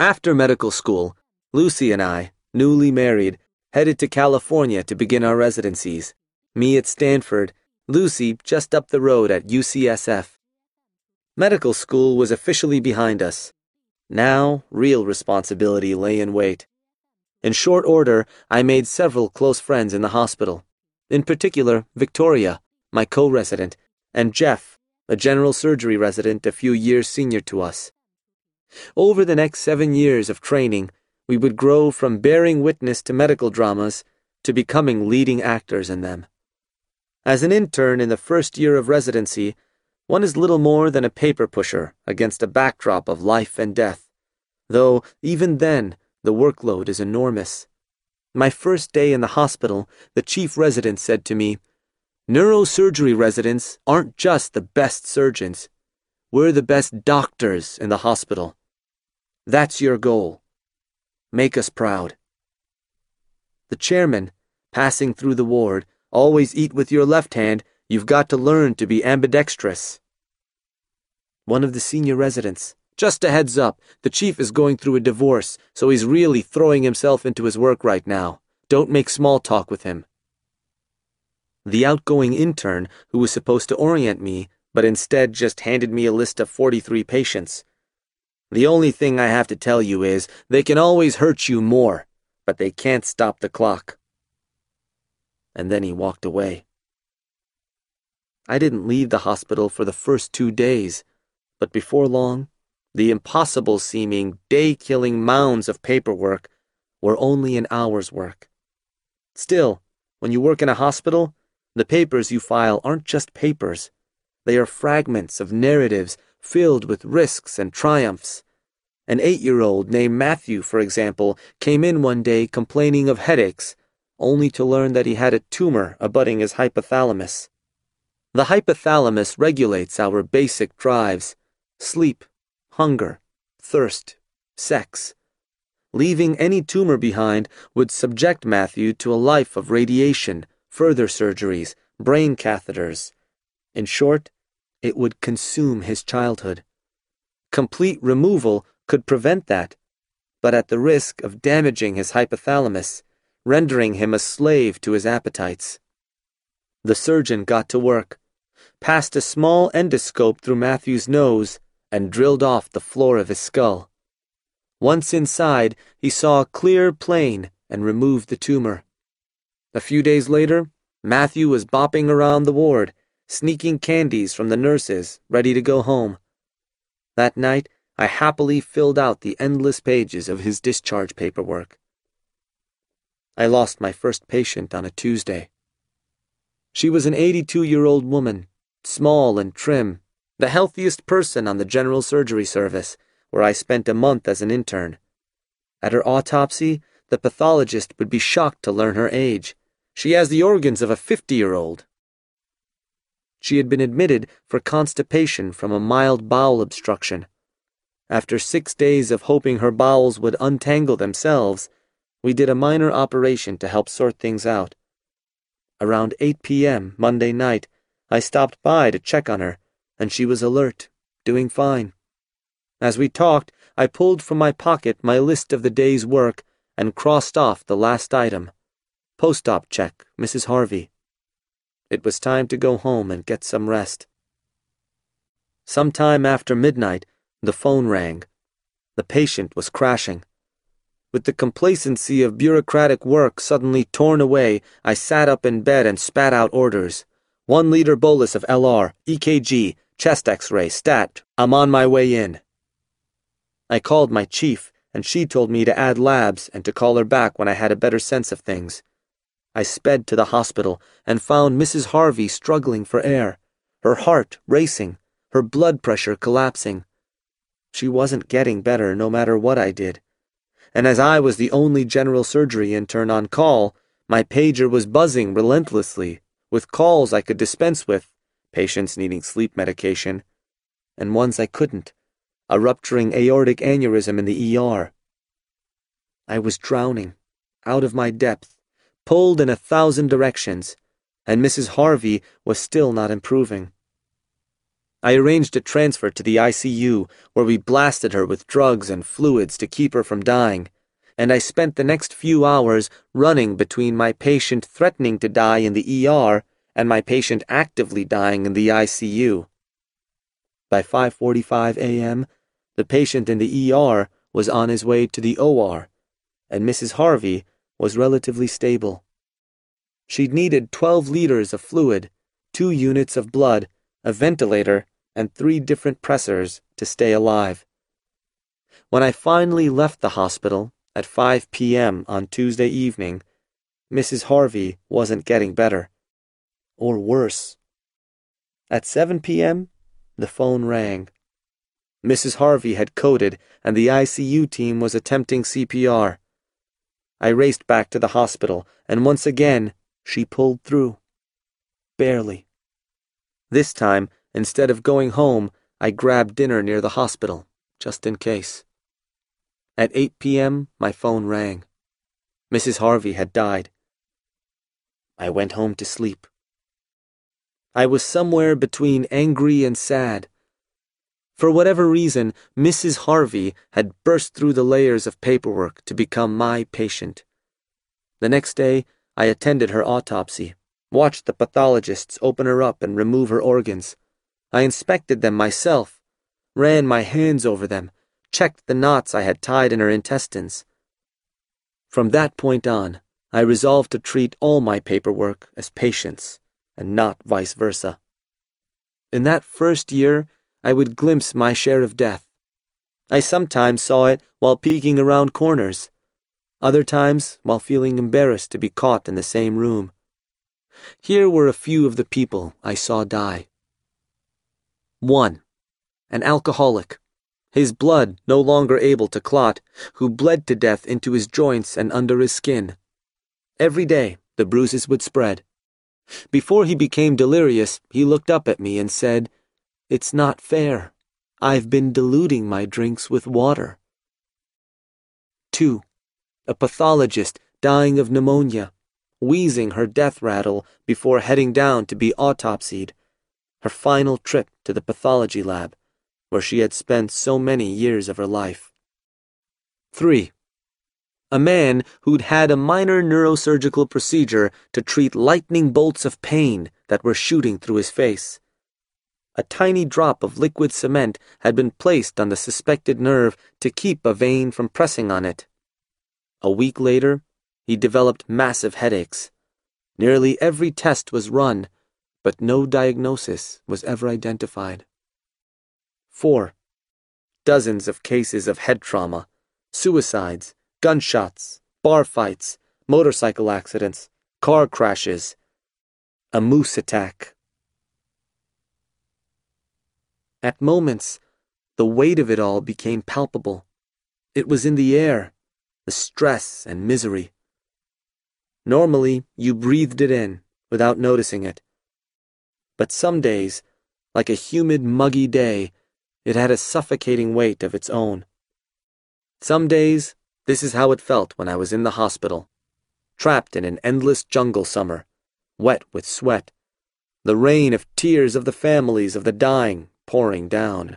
After medical school, Lucy and I, newly married, headed to California to begin our residencies. Me at Stanford, Lucy just up the road at UCSF. Medical school was officially behind us. Now, real responsibility lay in wait. In short order, I made several close friends in the hospital. In particular, Victoria, my co resident, and Jeff, a general surgery resident a few years senior to us. Over the next seven years of training, we would grow from bearing witness to medical dramas to becoming leading actors in them. As an intern in the first year of residency, one is little more than a paper pusher against a backdrop of life and death, though even then the workload is enormous. My first day in the hospital, the chief resident said to me, Neurosurgery residents aren't just the best surgeons. We're the best doctors in the hospital. That's your goal. Make us proud. The chairman, passing through the ward, always eat with your left hand, you've got to learn to be ambidextrous. One of the senior residents, just a heads up, the chief is going through a divorce, so he's really throwing himself into his work right now. Don't make small talk with him. The outgoing intern, who was supposed to orient me, but instead just handed me a list of 43 patients, the only thing I have to tell you is they can always hurt you more, but they can't stop the clock. And then he walked away. I didn't leave the hospital for the first two days, but before long, the impossible seeming, day killing mounds of paperwork were only an hour's work. Still, when you work in a hospital, the papers you file aren't just papers. They are fragments of narratives filled with risks and triumphs. An eight year old named Matthew, for example, came in one day complaining of headaches, only to learn that he had a tumor abutting his hypothalamus. The hypothalamus regulates our basic drives sleep, hunger, thirst, sex. Leaving any tumor behind would subject Matthew to a life of radiation, further surgeries, brain catheters. In short, it would consume his childhood. Complete removal could prevent that, but at the risk of damaging his hypothalamus, rendering him a slave to his appetites. The surgeon got to work, passed a small endoscope through Matthew's nose, and drilled off the floor of his skull. Once inside, he saw a clear plane and removed the tumor. A few days later, Matthew was bopping around the ward, sneaking candies from the nurses, ready to go home. That night, I happily filled out the endless pages of his discharge paperwork. I lost my first patient on a Tuesday. She was an 82 year old woman, small and trim, the healthiest person on the general surgery service, where I spent a month as an intern. At her autopsy, the pathologist would be shocked to learn her age. She has the organs of a 50 year old. She had been admitted for constipation from a mild bowel obstruction. After six days of hoping her bowels would untangle themselves, we did a minor operation to help sort things out. Around 8 p.m. Monday night, I stopped by to check on her, and she was alert, doing fine. As we talked, I pulled from my pocket my list of the day's work and crossed off the last item. Post-op check, Mrs. Harvey. It was time to go home and get some rest. Some time after midnight, the phone rang. The patient was crashing. With the complacency of bureaucratic work suddenly torn away, I sat up in bed and spat out orders. One liter bolus of LR, EKG, chest x ray, stat. I'm on my way in. I called my chief, and she told me to add labs and to call her back when I had a better sense of things. I sped to the hospital and found Mrs. Harvey struggling for air, her heart racing, her blood pressure collapsing. She wasn't getting better no matter what I did. And as I was the only general surgery intern on call, my pager was buzzing relentlessly, with calls I could dispense with, patients needing sleep medication, and ones I couldn't, a rupturing aortic aneurysm in the ER. I was drowning, out of my depth, pulled in a thousand directions, and Mrs. Harvey was still not improving. I arranged a transfer to the ICU, where we blasted her with drugs and fluids to keep her from dying, and I spent the next few hours running between my patient threatening to die in the ER and my patient actively dying in the ICU. By 5:45 a.m., the patient in the ER was on his way to the OR, and Mrs. Harvey was relatively stable. She'd needed 12 liters of fluid, 2 units of blood, a ventilator, and three different pressors to stay alive. When I finally left the hospital at 5 p.m. on Tuesday evening, Mrs. Harvey wasn't getting better. Or worse. At 7 p.m., the phone rang. Mrs. Harvey had coded, and the ICU team was attempting CPR. I raced back to the hospital, and once again, she pulled through. Barely. This time, Instead of going home, I grabbed dinner near the hospital, just in case. At 8 p.m., my phone rang. Mrs. Harvey had died. I went home to sleep. I was somewhere between angry and sad. For whatever reason, Mrs. Harvey had burst through the layers of paperwork to become my patient. The next day, I attended her autopsy, watched the pathologists open her up and remove her organs. I inspected them myself, ran my hands over them, checked the knots I had tied in her intestines. From that point on, I resolved to treat all my paperwork as patients, and not vice versa. In that first year, I would glimpse my share of death. I sometimes saw it while peeking around corners, other times while feeling embarrassed to be caught in the same room. Here were a few of the people I saw die. 1. An alcoholic, his blood no longer able to clot, who bled to death into his joints and under his skin. Every day, the bruises would spread. Before he became delirious, he looked up at me and said, It's not fair. I've been diluting my drinks with water. 2. A pathologist dying of pneumonia, wheezing her death rattle before heading down to be autopsied her final trip to the pathology lab, where she had spent so many years of her life. 3. A man who'd had a minor neurosurgical procedure to treat lightning bolts of pain that were shooting through his face. A tiny drop of liquid cement had been placed on the suspected nerve to keep a vein from pressing on it. A week later, he developed massive headaches. Nearly every test was run, but no diagnosis was ever identified. 4. Dozens of cases of head trauma, suicides, gunshots, bar fights, motorcycle accidents, car crashes, a moose attack. At moments, the weight of it all became palpable. It was in the air, the stress and misery. Normally, you breathed it in without noticing it but some days, like a humid, muggy day, it had a suffocating weight of its own. Some days, this is how it felt when I was in the hospital, trapped in an endless jungle summer, wet with sweat, the rain of tears of the families of the dying pouring down.